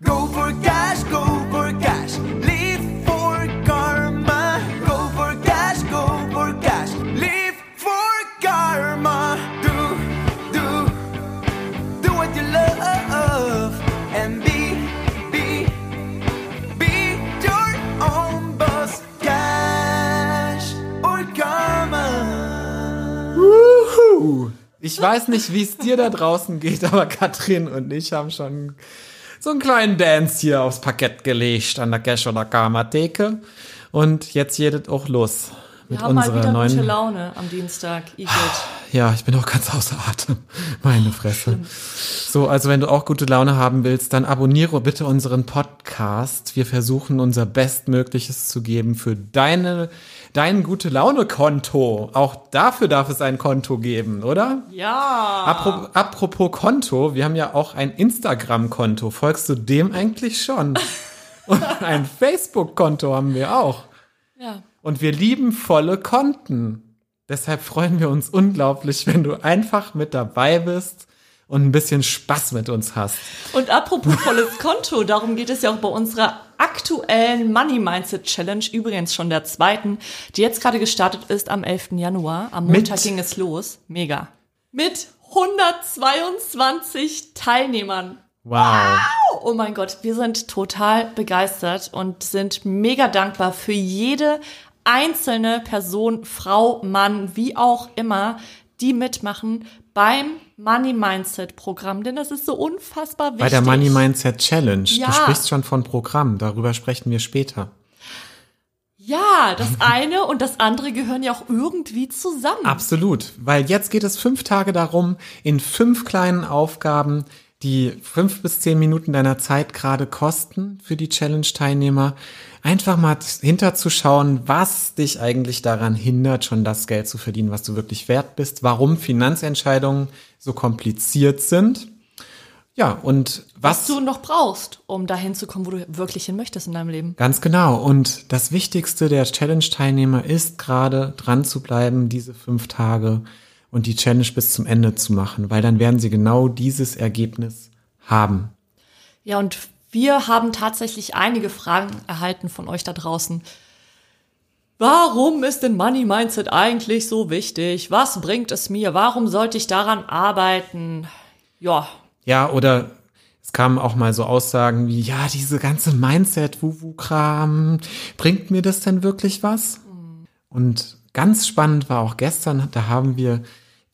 Go for cash, go for cash. Live for karma. Go for cash, go for cash. Live for karma. Do, do, do what you love. And be, be, be your own boss. Cash or karma. Uhu. Ich weiß nicht, wie es dir da draußen geht, aber Katrin und ich haben schon so einen kleinen Dance hier aufs Parkett gelegt an der Cash- oder Karma-Theke. Und jetzt geht es auch los Wir haben mal wieder neuen. gute Laune am Dienstag. Igitt. Ja, ich bin auch ganz außer Atem. Meine Fresse. So, also wenn du auch gute Laune haben willst, dann abonniere bitte unseren Podcast. Wir versuchen unser Bestmögliches zu geben für deine, dein gute Laune Konto. Auch dafür darf es ein Konto geben, oder? Ja. Apropos, apropos Konto, wir haben ja auch ein Instagram-Konto. Folgst du dem eigentlich schon? Und ein Facebook-Konto haben wir auch. ja. Und wir lieben volle Konten. Deshalb freuen wir uns unglaublich, wenn du einfach mit dabei bist und ein bisschen Spaß mit uns hast. Und apropos volles Konto, darum geht es ja auch bei unserer aktuellen Money Mindset Challenge, übrigens schon der zweiten, die jetzt gerade gestartet ist am 11. Januar. Am Montag Mit- ging es los. Mega. Mit 122 Teilnehmern. Wow. Oh mein Gott, wir sind total begeistert und sind mega dankbar für jede einzelne Person, Frau, Mann, wie auch immer, die mitmachen beim Money Mindset Programm, denn das ist so unfassbar wichtig. Bei der Money Mindset Challenge. Ja. Du sprichst schon von Programm. Darüber sprechen wir später. Ja, das eine und das andere gehören ja auch irgendwie zusammen. Absolut. Weil jetzt geht es fünf Tage darum, in fünf kleinen Aufgaben, die fünf bis zehn Minuten deiner Zeit gerade kosten für die Challenge-Teilnehmer, einfach mal hinterzuschauen, was dich eigentlich daran hindert, schon das Geld zu verdienen, was du wirklich wert bist, warum Finanzentscheidungen so kompliziert sind. Ja, und was, was du noch brauchst, um dahin zu kommen, wo du wirklich hin möchtest in deinem Leben. Ganz genau. Und das Wichtigste der Challenge-Teilnehmer ist gerade dran zu bleiben, diese fünf Tage und die Challenge bis zum Ende zu machen, weil dann werden sie genau dieses Ergebnis haben. Ja, und wir haben tatsächlich einige Fragen erhalten von euch da draußen. Warum ist denn Money Mindset eigentlich so wichtig? Was bringt es mir? Warum sollte ich daran arbeiten? Ja, Ja, oder es kamen auch mal so Aussagen wie, ja, diese ganze Mindset-Wuwu-Kram, bringt mir das denn wirklich was? Und ganz spannend war auch gestern, da haben wir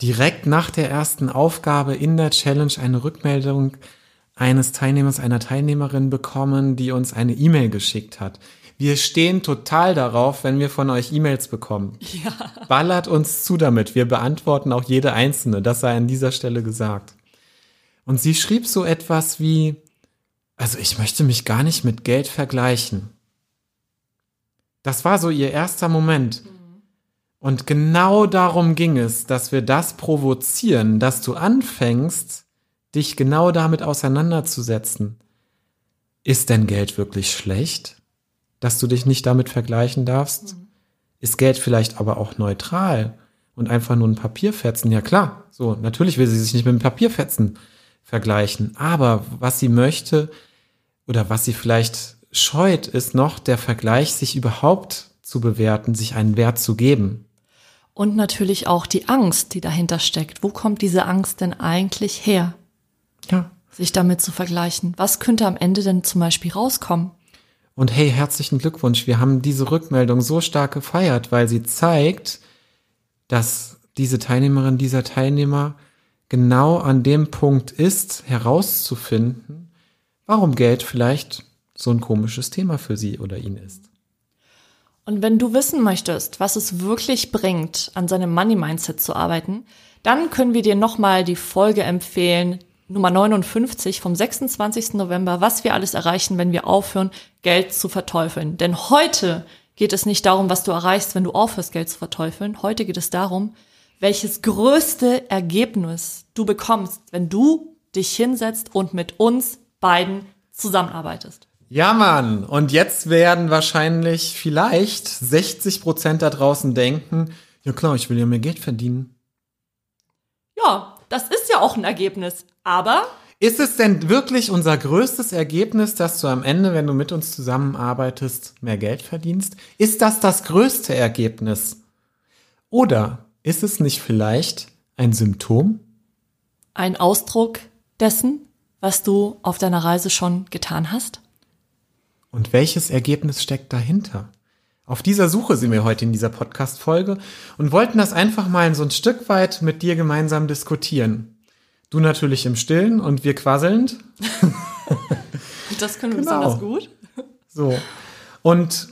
direkt nach der ersten Aufgabe in der Challenge eine Rückmeldung eines Teilnehmers, einer Teilnehmerin bekommen, die uns eine E-Mail geschickt hat. Wir stehen total darauf, wenn wir von euch E-Mails bekommen. ja. Ballert uns zu damit. Wir beantworten auch jede einzelne. Das sei an dieser Stelle gesagt. Und sie schrieb so etwas wie, also ich möchte mich gar nicht mit Geld vergleichen. Das war so ihr erster Moment. Und genau darum ging es, dass wir das provozieren, dass du anfängst, dich genau damit auseinanderzusetzen. Ist denn Geld wirklich schlecht, dass du dich nicht damit vergleichen darfst? Ist Geld vielleicht aber auch neutral und einfach nur ein Papierfetzen? Ja klar, so, natürlich will sie sich nicht mit einem Papierfetzen vergleichen. Aber was sie möchte oder was sie vielleicht scheut, ist noch der Vergleich, sich überhaupt zu bewerten, sich einen Wert zu geben. Und natürlich auch die Angst, die dahinter steckt. Wo kommt diese Angst denn eigentlich her, Ja. sich damit zu vergleichen? Was könnte am Ende denn zum Beispiel rauskommen? Und hey, herzlichen Glückwunsch. Wir haben diese Rückmeldung so stark gefeiert, weil sie zeigt, dass diese Teilnehmerin, dieser Teilnehmer genau an dem Punkt ist, herauszufinden, warum Geld vielleicht so ein komisches Thema für sie oder ihn ist. Und wenn du wissen möchtest, was es wirklich bringt, an seinem Money Mindset zu arbeiten, dann können wir dir nochmal die Folge empfehlen, Nummer 59 vom 26. November, was wir alles erreichen, wenn wir aufhören, Geld zu verteufeln. Denn heute geht es nicht darum, was du erreichst, wenn du aufhörst, Geld zu verteufeln. Heute geht es darum, welches größte Ergebnis du bekommst, wenn du dich hinsetzt und mit uns beiden zusammenarbeitest. Ja, Mann. Und jetzt werden wahrscheinlich vielleicht 60 Prozent da draußen denken, ja klar, ich will ja mehr Geld verdienen. Ja, das ist ja auch ein Ergebnis. Aber Ist es denn wirklich unser größtes Ergebnis, dass du am Ende, wenn du mit uns zusammenarbeitest, mehr Geld verdienst? Ist das das größte Ergebnis? Oder ist es nicht vielleicht ein Symptom? Ein Ausdruck dessen, was du auf deiner Reise schon getan hast? Und welches Ergebnis steckt dahinter? Auf dieser Suche sind wir heute in dieser Podcast-Folge und wollten das einfach mal so ein Stück weit mit dir gemeinsam diskutieren. Du natürlich im Stillen und wir quasselnd. Das können wir Genau. besonders gut. So. Und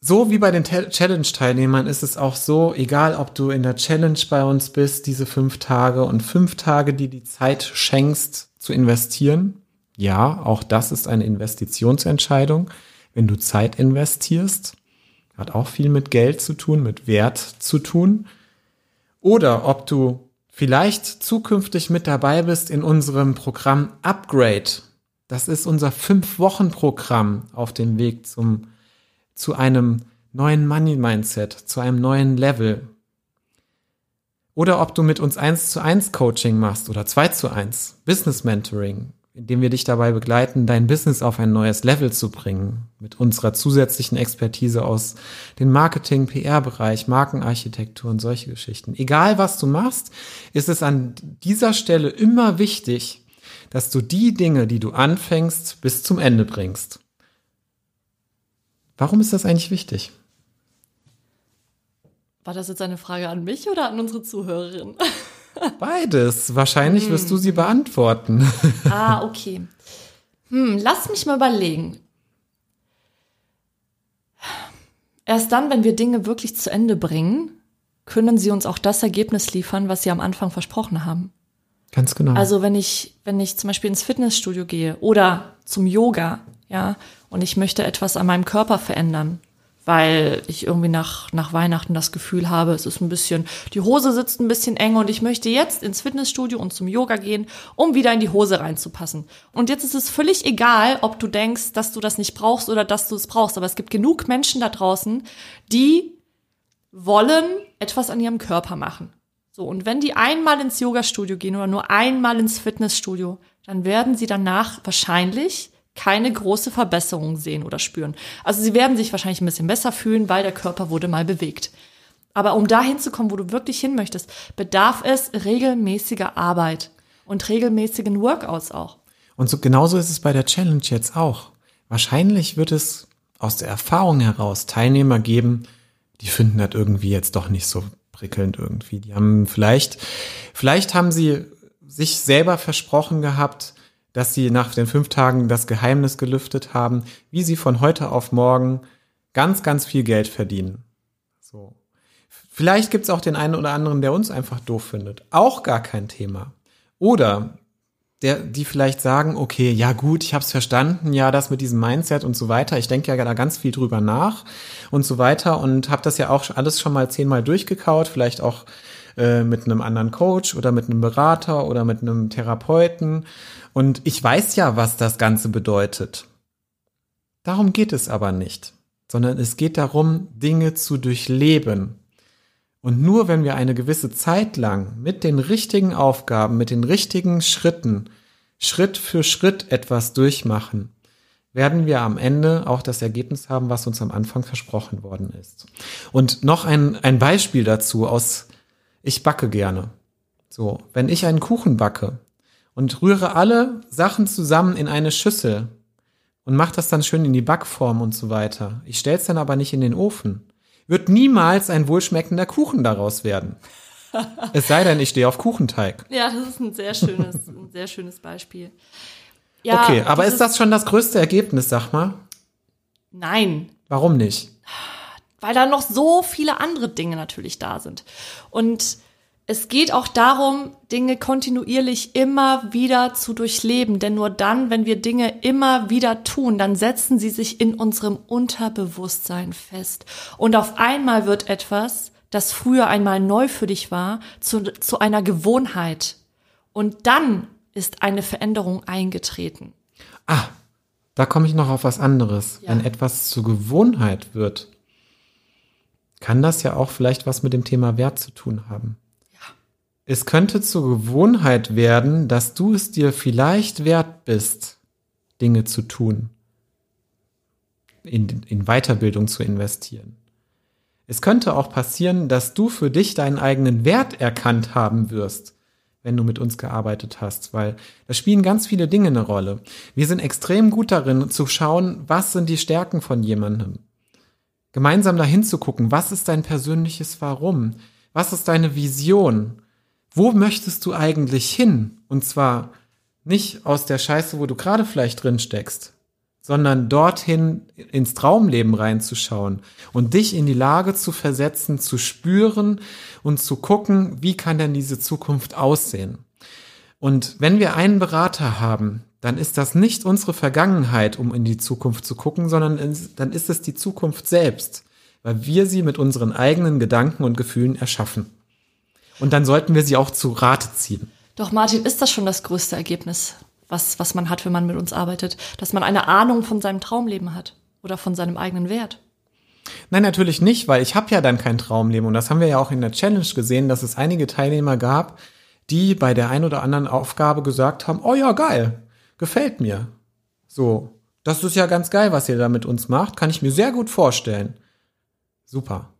so wie bei den Te- Challenge-Teilnehmern ist es auch so, egal ob du in der Challenge bei uns bist, diese fünf Tage und fünf Tage, die die Zeit schenkst, zu investieren. Ja, auch das ist eine Investitionsentscheidung. Wenn du Zeit investierst, hat auch viel mit Geld zu tun, mit Wert zu tun. Oder ob du vielleicht zukünftig mit dabei bist in unserem Programm Upgrade. Das ist unser Fünf-Wochen-Programm auf dem Weg zum, zu einem neuen Money-Mindset, zu einem neuen Level. Oder ob du mit uns eins zu eins Coaching machst oder zwei zu eins Business Mentoring, indem wir dich dabei begleiten, dein Business auf ein neues Level zu bringen. Mit unserer zusätzlichen Expertise aus dem Marketing, PR-Bereich, Markenarchitektur und solche Geschichten. Egal was du machst, ist es an dieser Stelle immer wichtig, dass du die Dinge, die du anfängst, bis zum Ende bringst. Warum ist das eigentlich wichtig? War das jetzt eine Frage an mich oder an unsere Zuhörerin? Beides. Wahrscheinlich wirst du sie beantworten. ah, okay. Hm, lass mich mal überlegen. Erst dann, wenn wir Dinge wirklich zu Ende bringen, können sie uns auch das Ergebnis liefern, was sie am Anfang versprochen haben. Ganz genau. Also wenn ich, wenn ich zum Beispiel ins Fitnessstudio gehe oder zum Yoga, ja, und ich möchte etwas an meinem Körper verändern, weil ich irgendwie nach, nach Weihnachten das Gefühl habe, es ist ein bisschen, die Hose sitzt ein bisschen eng und ich möchte jetzt ins Fitnessstudio und zum Yoga gehen, um wieder in die Hose reinzupassen. Und jetzt ist es völlig egal, ob du denkst, dass du das nicht brauchst oder dass du es brauchst, aber es gibt genug Menschen da draußen, die wollen etwas an ihrem Körper machen. So, und wenn die einmal ins Yoga-Studio gehen oder nur einmal ins Fitnessstudio, dann werden sie danach wahrscheinlich keine große Verbesserung sehen oder spüren. Also sie werden sich wahrscheinlich ein bisschen besser fühlen, weil der Körper wurde mal bewegt. Aber um dahin zu kommen, wo du wirklich hin möchtest, bedarf es regelmäßiger Arbeit und regelmäßigen Workouts auch. Und so genauso ist es bei der Challenge jetzt auch. Wahrscheinlich wird es aus der Erfahrung heraus Teilnehmer geben, die finden das irgendwie jetzt doch nicht so prickelnd irgendwie. Die haben vielleicht, vielleicht haben sie sich selber versprochen gehabt, dass sie nach den fünf Tagen das Geheimnis gelüftet haben, wie sie von heute auf morgen ganz, ganz viel Geld verdienen. So. Vielleicht gibt's auch den einen oder anderen, der uns einfach doof findet. Auch gar kein Thema. Oder der, die vielleicht sagen, okay, ja gut, ich habe es verstanden, ja, das mit diesem Mindset und so weiter. Ich denke ja da ganz viel drüber nach und so weiter und habe das ja auch alles schon mal zehnmal durchgekaut, vielleicht auch äh, mit einem anderen Coach oder mit einem Berater oder mit einem Therapeuten. Und ich weiß ja, was das Ganze bedeutet. Darum geht es aber nicht, sondern es geht darum, Dinge zu durchleben. Und nur wenn wir eine gewisse Zeit lang mit den richtigen Aufgaben, mit den richtigen Schritten, Schritt für Schritt etwas durchmachen, werden wir am Ende auch das Ergebnis haben, was uns am Anfang versprochen worden ist. Und noch ein, ein Beispiel dazu aus, ich backe gerne. So, wenn ich einen Kuchen backe und rühre alle Sachen zusammen in eine Schüssel und mache das dann schön in die Backform und so weiter. Ich stelle es dann aber nicht in den Ofen. Wird niemals ein wohlschmeckender Kuchen daraus werden. es sei denn, ich stehe auf Kuchenteig. Ja, das ist ein sehr schönes, ein sehr schönes Beispiel. Ja, okay, aber ist das schon das größte Ergebnis, sag mal? Nein, Warum nicht? weil da noch so viele andere Dinge natürlich da sind. Und es geht auch darum, Dinge kontinuierlich immer wieder zu durchleben. Denn nur dann, wenn wir Dinge immer wieder tun, dann setzen sie sich in unserem Unterbewusstsein fest. Und auf einmal wird etwas, das früher einmal neu für dich war, zu, zu einer Gewohnheit. Und dann ist eine Veränderung eingetreten. Ah, da komme ich noch auf was anderes. Ja. Wenn etwas zur Gewohnheit wird, kann das ja auch vielleicht was mit dem Thema Wert zu tun haben. Ja. es könnte zur Gewohnheit werden, dass du es dir vielleicht wert bist, Dinge zu tun, in, in Weiterbildung zu investieren. Es könnte auch passieren, dass du für dich deinen eigenen Wert erkannt haben wirst, wenn du mit uns gearbeitet hast, weil da spielen ganz viele Dinge eine Rolle. Wir sind extrem gut darin zu schauen, was sind die Stärken von jemandem. Gemeinsam dahin zu gucken, was ist dein persönliches Warum? Was ist deine Vision? wo möchtest du eigentlich hin? Und zwar nicht aus der Scheiße, wo du gerade vielleicht drin steckst, sondern dorthin ins Traumleben reinzuschauen und dich in die Lage zu versetzen, zu spüren und zu gucken, wie kann denn diese Zukunft aussehen? Und wenn wir einen Berater haben, dann ist das nicht unsere Vergangenheit, um in die Zukunft zu gucken, sondern dann ist es die Zukunft selbst, weil wir sie mit unseren eigenen Gedanken und Gefühlen erschaffen. Und dann sollten wir sie auch zu Rate ziehen. Doch, Martin, ist das schon das größte Ergebnis, was, was man hat, wenn man mit uns arbeitet? Dass man eine Ahnung von seinem Traumleben hat oder von seinem eigenen Wert? Nein, natürlich nicht, weil ich habe ja dann kein Traumleben. Und das haben wir ja auch in der Challenge gesehen, dass es einige Teilnehmer gab, die bei der ein oder anderen Aufgabe gesagt haben, oh ja, geil, gefällt mir. So, das ist ja ganz geil, was ihr da mit uns macht, kann ich mir sehr gut vorstellen. Super.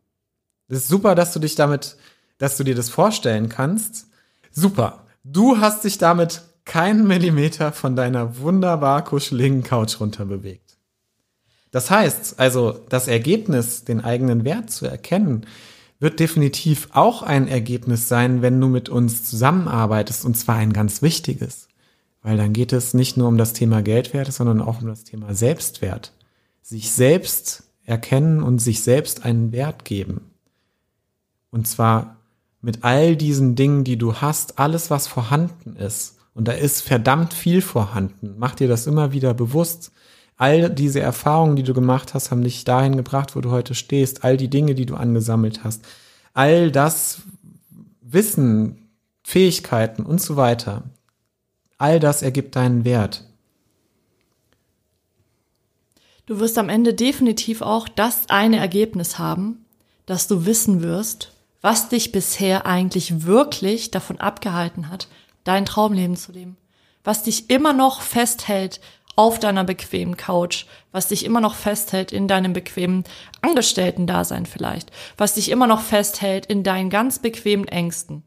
Das ist super, dass du dich damit dass du dir das vorstellen kannst. Super. Du hast dich damit keinen Millimeter von deiner wunderbar kuscheligen Couch runterbewegt. Das heißt, also das Ergebnis, den eigenen Wert zu erkennen, wird definitiv auch ein Ergebnis sein, wenn du mit uns zusammenarbeitest, und zwar ein ganz wichtiges. Weil dann geht es nicht nur um das Thema Geldwert, sondern auch um das Thema Selbstwert. Sich selbst erkennen und sich selbst einen Wert geben. Und zwar mit all diesen Dingen, die du hast, alles, was vorhanden ist. Und da ist verdammt viel vorhanden. Mach dir das immer wieder bewusst. All diese Erfahrungen, die du gemacht hast, haben dich dahin gebracht, wo du heute stehst. All die Dinge, die du angesammelt hast. All das Wissen, Fähigkeiten und so weiter. All das ergibt deinen Wert. Du wirst am Ende definitiv auch das eine Ergebnis haben, dass du wissen wirst, was dich bisher eigentlich wirklich davon abgehalten hat, dein Traumleben zu leben. Was dich immer noch festhält auf deiner bequemen Couch, was dich immer noch festhält in deinem bequemen Angestellten-Dasein vielleicht, was dich immer noch festhält in deinen ganz bequemen Ängsten.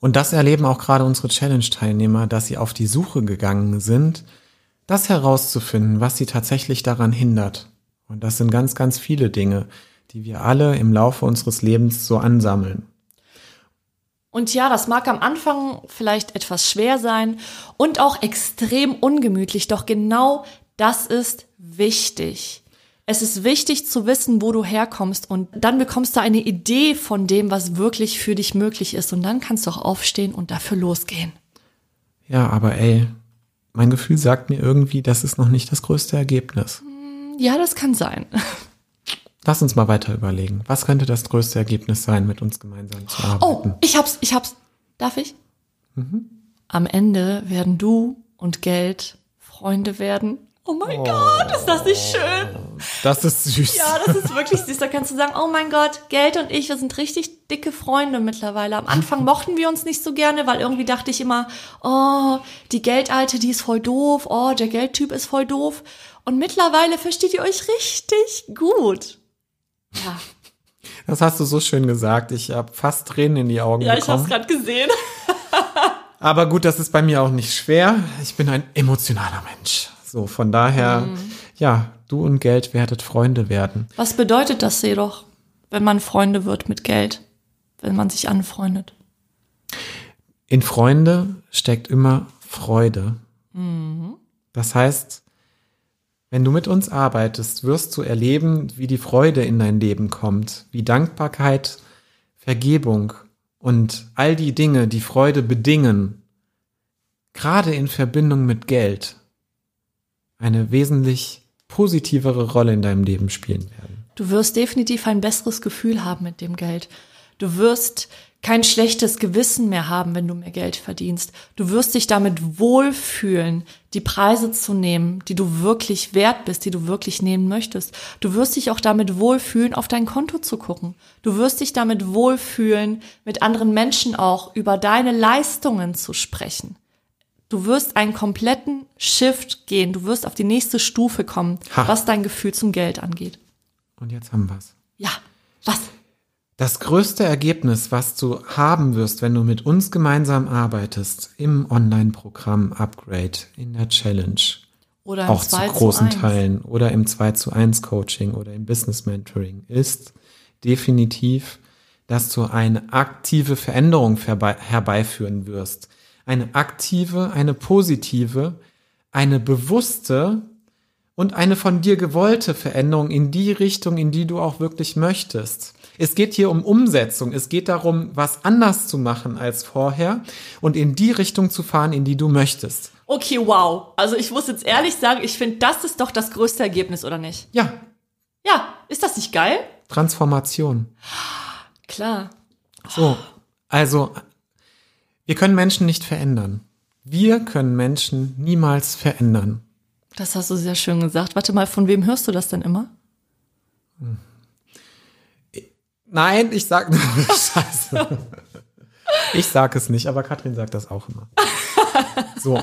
Und das erleben auch gerade unsere Challenge-Teilnehmer, dass sie auf die Suche gegangen sind, das herauszufinden, was sie tatsächlich daran hindert. Und das sind ganz, ganz viele Dinge die wir alle im Laufe unseres Lebens so ansammeln. Und ja, das mag am Anfang vielleicht etwas schwer sein und auch extrem ungemütlich, doch genau das ist wichtig. Es ist wichtig zu wissen, wo du herkommst und dann bekommst du eine Idee von dem, was wirklich für dich möglich ist und dann kannst du auch aufstehen und dafür losgehen. Ja, aber ey, mein Gefühl sagt mir irgendwie, das ist noch nicht das größte Ergebnis. Ja, das kann sein. Lass uns mal weiter überlegen. Was könnte das größte Ergebnis sein, mit uns gemeinsam zu arbeiten? Oh, ich hab's, ich hab's. Darf ich? Mhm. Am Ende werden du und Geld Freunde werden. Oh mein oh, Gott, ist das nicht schön? Das ist süß. Ja, das ist wirklich süß. Da kannst du sagen, oh mein Gott, Geld und ich, wir sind richtig dicke Freunde mittlerweile. Am Anfang mochten wir uns nicht so gerne, weil irgendwie dachte ich immer, oh, die Geldalte, die ist voll doof. Oh, der Geldtyp ist voll doof. Und mittlerweile versteht ihr euch richtig gut. Ja. Das hast du so schön gesagt. Ich habe fast Tränen in die Augen ja, bekommen. Ja, ich habe es gerade gesehen. Aber gut, das ist bei mir auch nicht schwer. Ich bin ein emotionaler Mensch. So, von daher, mhm. ja, du und Geld werdet Freunde werden. Was bedeutet das jedoch, wenn man Freunde wird mit Geld? Wenn man sich anfreundet? In Freunde steckt immer Freude. Mhm. Das heißt, wenn du mit uns arbeitest, wirst du erleben, wie die Freude in dein Leben kommt, wie Dankbarkeit, Vergebung und all die Dinge, die Freude bedingen, gerade in Verbindung mit Geld, eine wesentlich positivere Rolle in deinem Leben spielen werden. Du wirst definitiv ein besseres Gefühl haben mit dem Geld. Du wirst kein schlechtes Gewissen mehr haben, wenn du mehr Geld verdienst. Du wirst dich damit wohlfühlen, die Preise zu nehmen, die du wirklich wert bist, die du wirklich nehmen möchtest. Du wirst dich auch damit wohlfühlen, auf dein Konto zu gucken. Du wirst dich damit wohlfühlen, mit anderen Menschen auch über deine Leistungen zu sprechen. Du wirst einen kompletten Shift gehen. Du wirst auf die nächste Stufe kommen, Ha. was dein Gefühl zum Geld angeht. Und jetzt haben wir's. Ja, was? Das größte Ergebnis, was du haben wirst, wenn du mit uns gemeinsam arbeitest, im Online-Programm Upgrade, in der Challenge, Oder auch zu 2 großen 1. Teilen oder im 2 zu 1 Coaching oder im Business Mentoring, ist definitiv, dass du eine aktive Veränderung herbei herbeiführen wirst. Eine aktive, eine positive, eine bewusste und eine von dir gewollte Veränderung in die Richtung, in die du auch wirklich möchtest. Es geht hier um Umsetzung. Es geht darum, was anders zu machen als vorher und in die Richtung zu fahren, in die du möchtest. Okay, wow. Also ich muss jetzt ehrlich sagen, ich finde, das ist doch das größte Ergebnis, oder nicht? Ja, Ja, ist das nicht geil? Transformation. Klar. So, also wir können Menschen nicht verändern. Wir können Menschen niemals verändern. Das hast du sehr schön gesagt. Warte mal, von wem hörst du das denn immer? Nein, ich sag nur Scheiße. Ich sag es nicht, aber Katrin sagt das auch immer. So.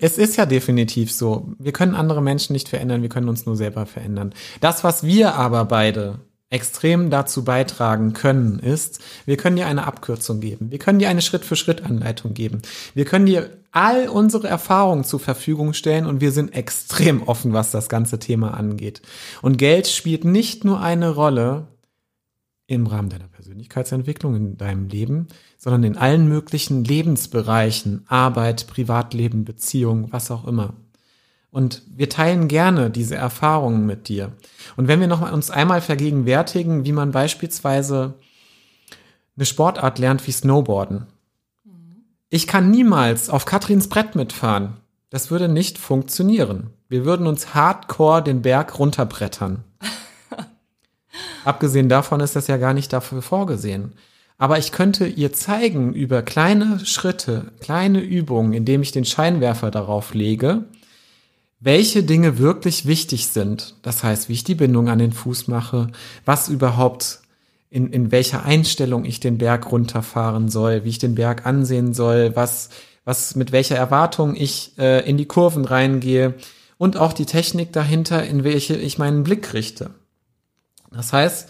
Es ist ja definitiv so. Wir können andere Menschen nicht verändern, wir können uns nur selber verändern. Das, was wir aber beide extrem dazu beitragen können, ist, wir können dir eine Abkürzung geben. Wir können dir eine Schritt-für-Schritt-Anleitung geben. Wir können dir all unsere Erfahrungen zur Verfügung stellen und wir sind extrem offen, was das ganze Thema angeht. Und Geld spielt nicht nur eine Rolle im Rahmen deiner Persönlichkeitsentwicklung, in deinem Leben, sondern in allen möglichen Lebensbereichen, Arbeit, Privatleben, Beziehung, was auch immer. Und wir teilen gerne diese Erfahrungen mit dir. Und wenn wir noch mal uns einmal vergegenwärtigen, wie man beispielsweise eine Sportart lernt wie Snowboarden. Ich kann niemals auf Katrins Brett mitfahren. Das würde nicht funktionieren. Wir würden uns hardcore den Berg runterbrettern. Abgesehen davon ist das ja gar nicht dafür vorgesehen. Aber ich könnte ihr zeigen über kleine Schritte, kleine Übungen, indem ich den Scheinwerfer darauf lege, welche Dinge wirklich wichtig sind. Das heißt, wie ich die Bindung an den Fuß mache, was überhaupt in, in welcher Einstellung ich den Berg runterfahren soll, wie ich den Berg ansehen soll, was, was mit welcher Erwartung ich äh, in die Kurven reingehe und auch die Technik dahinter, in welche ich meinen Blick richte. Das heißt,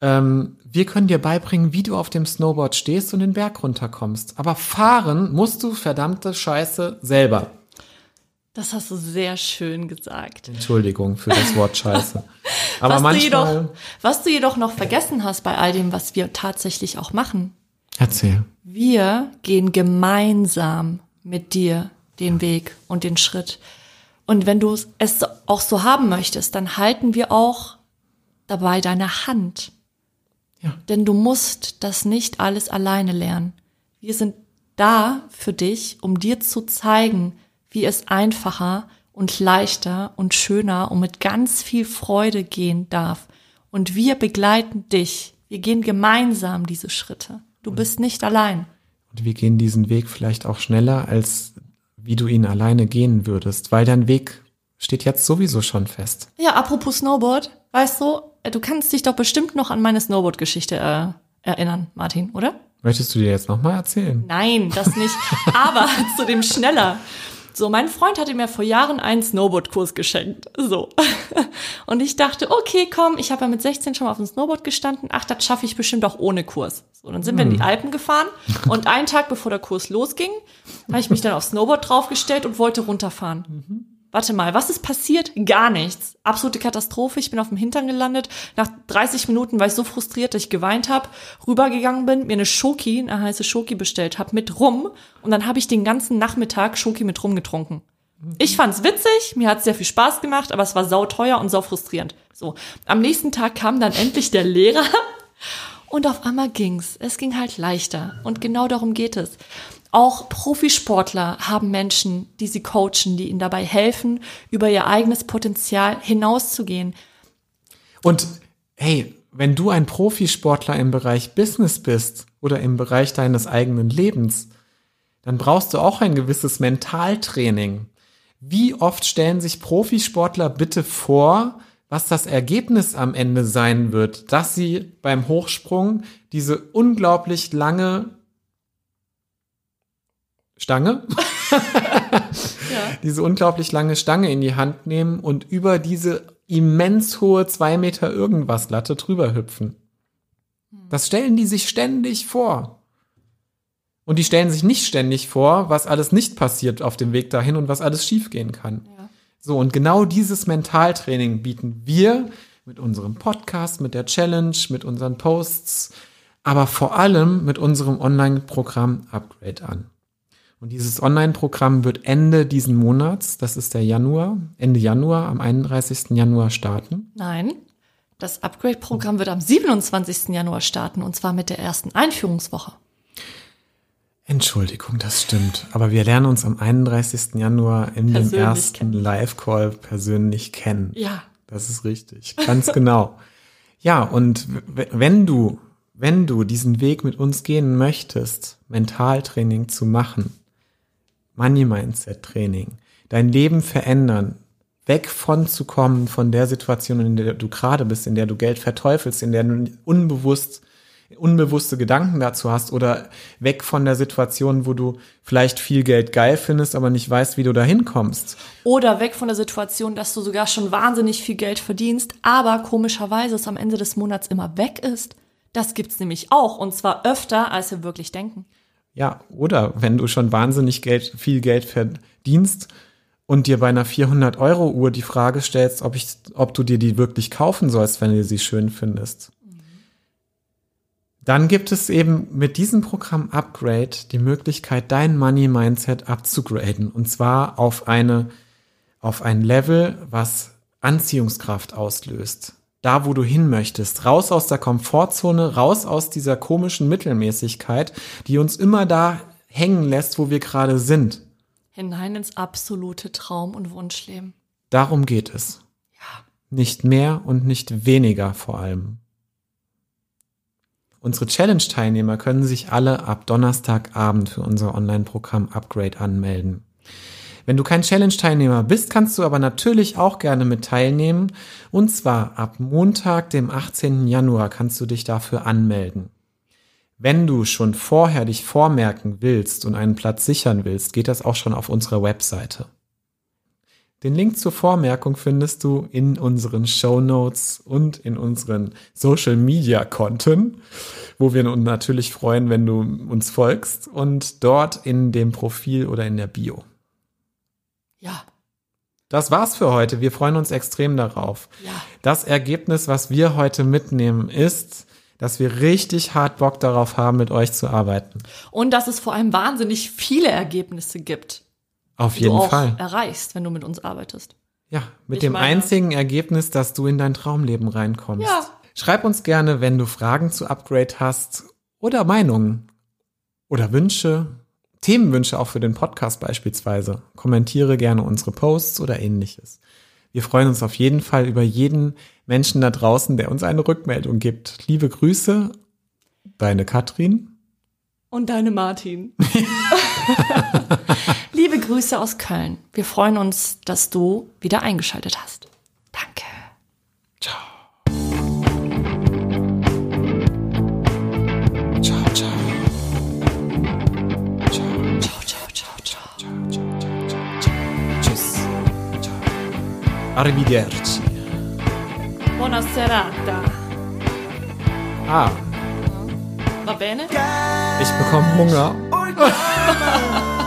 ähm, wir können dir beibringen, wie du auf dem Snowboard stehst und den Berg runterkommst. Aber fahren musst du verdammte Scheiße selber. Das hast du sehr schön gesagt. Entschuldigung für das Wort Scheiße. Aber was, du jedoch, manchmal. was du jedoch noch vergessen hast bei all dem, was wir tatsächlich auch machen. Erzähl. Wir gehen gemeinsam mit dir den Weg und den Schritt. Und wenn du es auch so haben möchtest, dann halten wir auch dabei deine Hand. Ja. Denn du musst das nicht alles alleine lernen. Wir sind da für dich, um dir zu zeigen, wie es einfacher und leichter und schöner und mit ganz viel Freude gehen darf. Und wir begleiten dich. Wir gehen gemeinsam diese Schritte. Du bist nicht allein. Und wir gehen diesen Weg vielleicht auch schneller, als wie du ihn alleine gehen würdest, weil dein Weg steht jetzt sowieso schon fest. Ja, apropos Snowboard, weißt du, äh, du kannst dich doch bestimmt noch an meine Snowboard-Geschichte äh, erinnern, Martin, oder? Möchtest du dir jetzt nochmal erzählen? Nein, das nicht. Aber zu dem schneller. So, mein Freund hatte mir vor Jahren einen Snowboardkurs geschenkt. So. Und ich dachte, okay, komm, ich habe ja mit 16 schon mal auf dem Snowboard gestanden. Ach, das schaffe ich bestimmt auch ohne Kurs. So, dann sind wir in die Alpen gefahren. Und einen Tag bevor der Kurs losging, habe ich mich dann aufs Snowboard draufgestellt und wollte runterfahren. Warte mal, was ist passiert? Gar nichts. Absolute Katastrophe. Ich bin auf dem Hintern gelandet. Nach 30 Minuten war ich so frustriert, dass ich geweint habe, rübergegangen bin, mir eine Schoki, eine heiße Schoki bestellt habe mit Rum und dann habe ich den ganzen Nachmittag Schoki mit Rum getrunken. Ich fand's witzig, mir hat's sehr viel Spaß gemacht, aber es war sauteuer und sau frustrierend. So, am nächsten Tag kam dann endlich der Lehrer und auf einmal ging's. Es ging halt leichter und genau darum geht es. Auch Profisportler haben Menschen, die sie coachen, die ihnen dabei helfen, über ihr eigenes Potenzial hinauszugehen. Und hey, wenn du ein Profisportler im Bereich Business bist oder im Bereich deines eigenen Lebens, dann brauchst du auch ein gewisses Mentaltraining. Wie oft stellen sich Profisportler bitte vor, was das Ergebnis am Ende sein wird, dass sie beim Hochsprung diese unglaublich lange Stange, diese unglaublich lange Stange in die Hand nehmen und über diese immens hohe zwei Meter irgendwas Latte drüber hüpfen. Das stellen die sich ständig vor. Und die stellen sich nicht ständig vor, was alles nicht passiert auf dem Weg dahin und was alles schiefgehen kann. Ja. So, und genau dieses Mentaltraining bieten wir mit unserem Podcast, mit der Challenge, mit unseren Posts, aber vor allem mit unserem Online-Programm Upgrade an. Und dieses Online-Programm wird Ende diesen Monats, das ist der Januar, Ende Januar, am 31. Januar starten. Nein, das Upgrade-Programm wird am 27. Januar starten und zwar mit der ersten Einführungswoche. Entschuldigung, das stimmt. Aber wir lernen uns am 31. Januar in dem ersten. Live-Call persönlich kennen. Ja. Das ist richtig. Ganz genau. Ja, und wenn du, wenn du diesen Weg mit uns gehen möchtest, Mentaltraining zu machen, Money Mindset Training, dein Leben verändern, weg von zu kommen von der Situation, in der du gerade bist, in der du Geld verteufelst, in der du unbewusst unbewusste Gedanken dazu hast oder weg von der Situation, wo du vielleicht viel Geld geil findest, aber nicht weißt, wie du da hinkommst. Oder weg von der Situation, dass du sogar schon wahnsinnig viel Geld verdienst, aber komischerweise es am Ende des Monats immer weg ist. Das gibt's nämlich auch und zwar öfter, als wir wirklich denken. Ja, oder wenn du schon wahnsinnig Geld, viel Geld verdienst und dir bei einer 400 Euro Uhr die Frage stellst, ob ich, ob du dir die wirklich kaufen sollst, wenn du sie schön findest. Dann gibt es eben mit diesem Programm Upgrade die Möglichkeit, dein Money Mindset abzugraden. Und zwar auf eine, auf ein Level, was Anziehungskraft auslöst. Da, wo du hin möchtest. Raus aus der Komfortzone, raus aus dieser komischen Mittelmäßigkeit, die uns immer da hängen lässt, wo wir gerade sind. Hinein ins absolute Traum- und Wunschleben. Darum geht es. Ja. Nicht mehr und nicht weniger vor allem. Unsere Challenge-Teilnehmer können sich alle ab Donnerstagabend für unser Online-Programm Upgrade anmelden. Wenn du kein Challenge-Teilnehmer bist, kannst du aber natürlich auch gerne mit teilnehmen. Und zwar ab Montag, dem 18. Januar, kannst du dich dafür anmelden. Wenn du schon vorher dich vormerken willst und einen Platz sichern willst, geht das auch schon auf unserer Webseite. Den Link zur Vormerkung findest du in unseren Show Notes und in unseren Social Media Konten, wo wir uns natürlich freuen, wenn du uns folgst und dort in dem Profil oder in der Bio. Ja. Das war's für heute. Wir freuen uns extrem darauf. Ja. Das Ergebnis, was wir heute mitnehmen, ist, dass wir richtig hart Bock darauf haben, mit euch zu arbeiten. Und dass es vor allem wahnsinnig viele Ergebnisse gibt, Auf die jeden du auch Fall. erreichst, wenn du mit uns arbeitest. Ja, mit Ich dem meine- einzigen Ergebnis, dass du in dein Traumleben reinkommst. Ja. Schreib uns gerne, wenn du Fragen zu Upgrade hast oder Meinungen oder Wünsche, Themenwünsche auch für den Podcast beispielsweise. Kommentiere gerne unsere Posts oder ähnliches. Wir freuen uns auf jeden Fall über jeden Menschen da draußen, der uns eine Rückmeldung gibt. Liebe Grüße, deine Katrin. Und deine Martin. Liebe Grüße aus Köln. Wir freuen uns, dass du wieder eingeschaltet hast. Danke. Ciao. Arrivederci. Buona serata. Ah, Va bene? ich bekomme Hunger.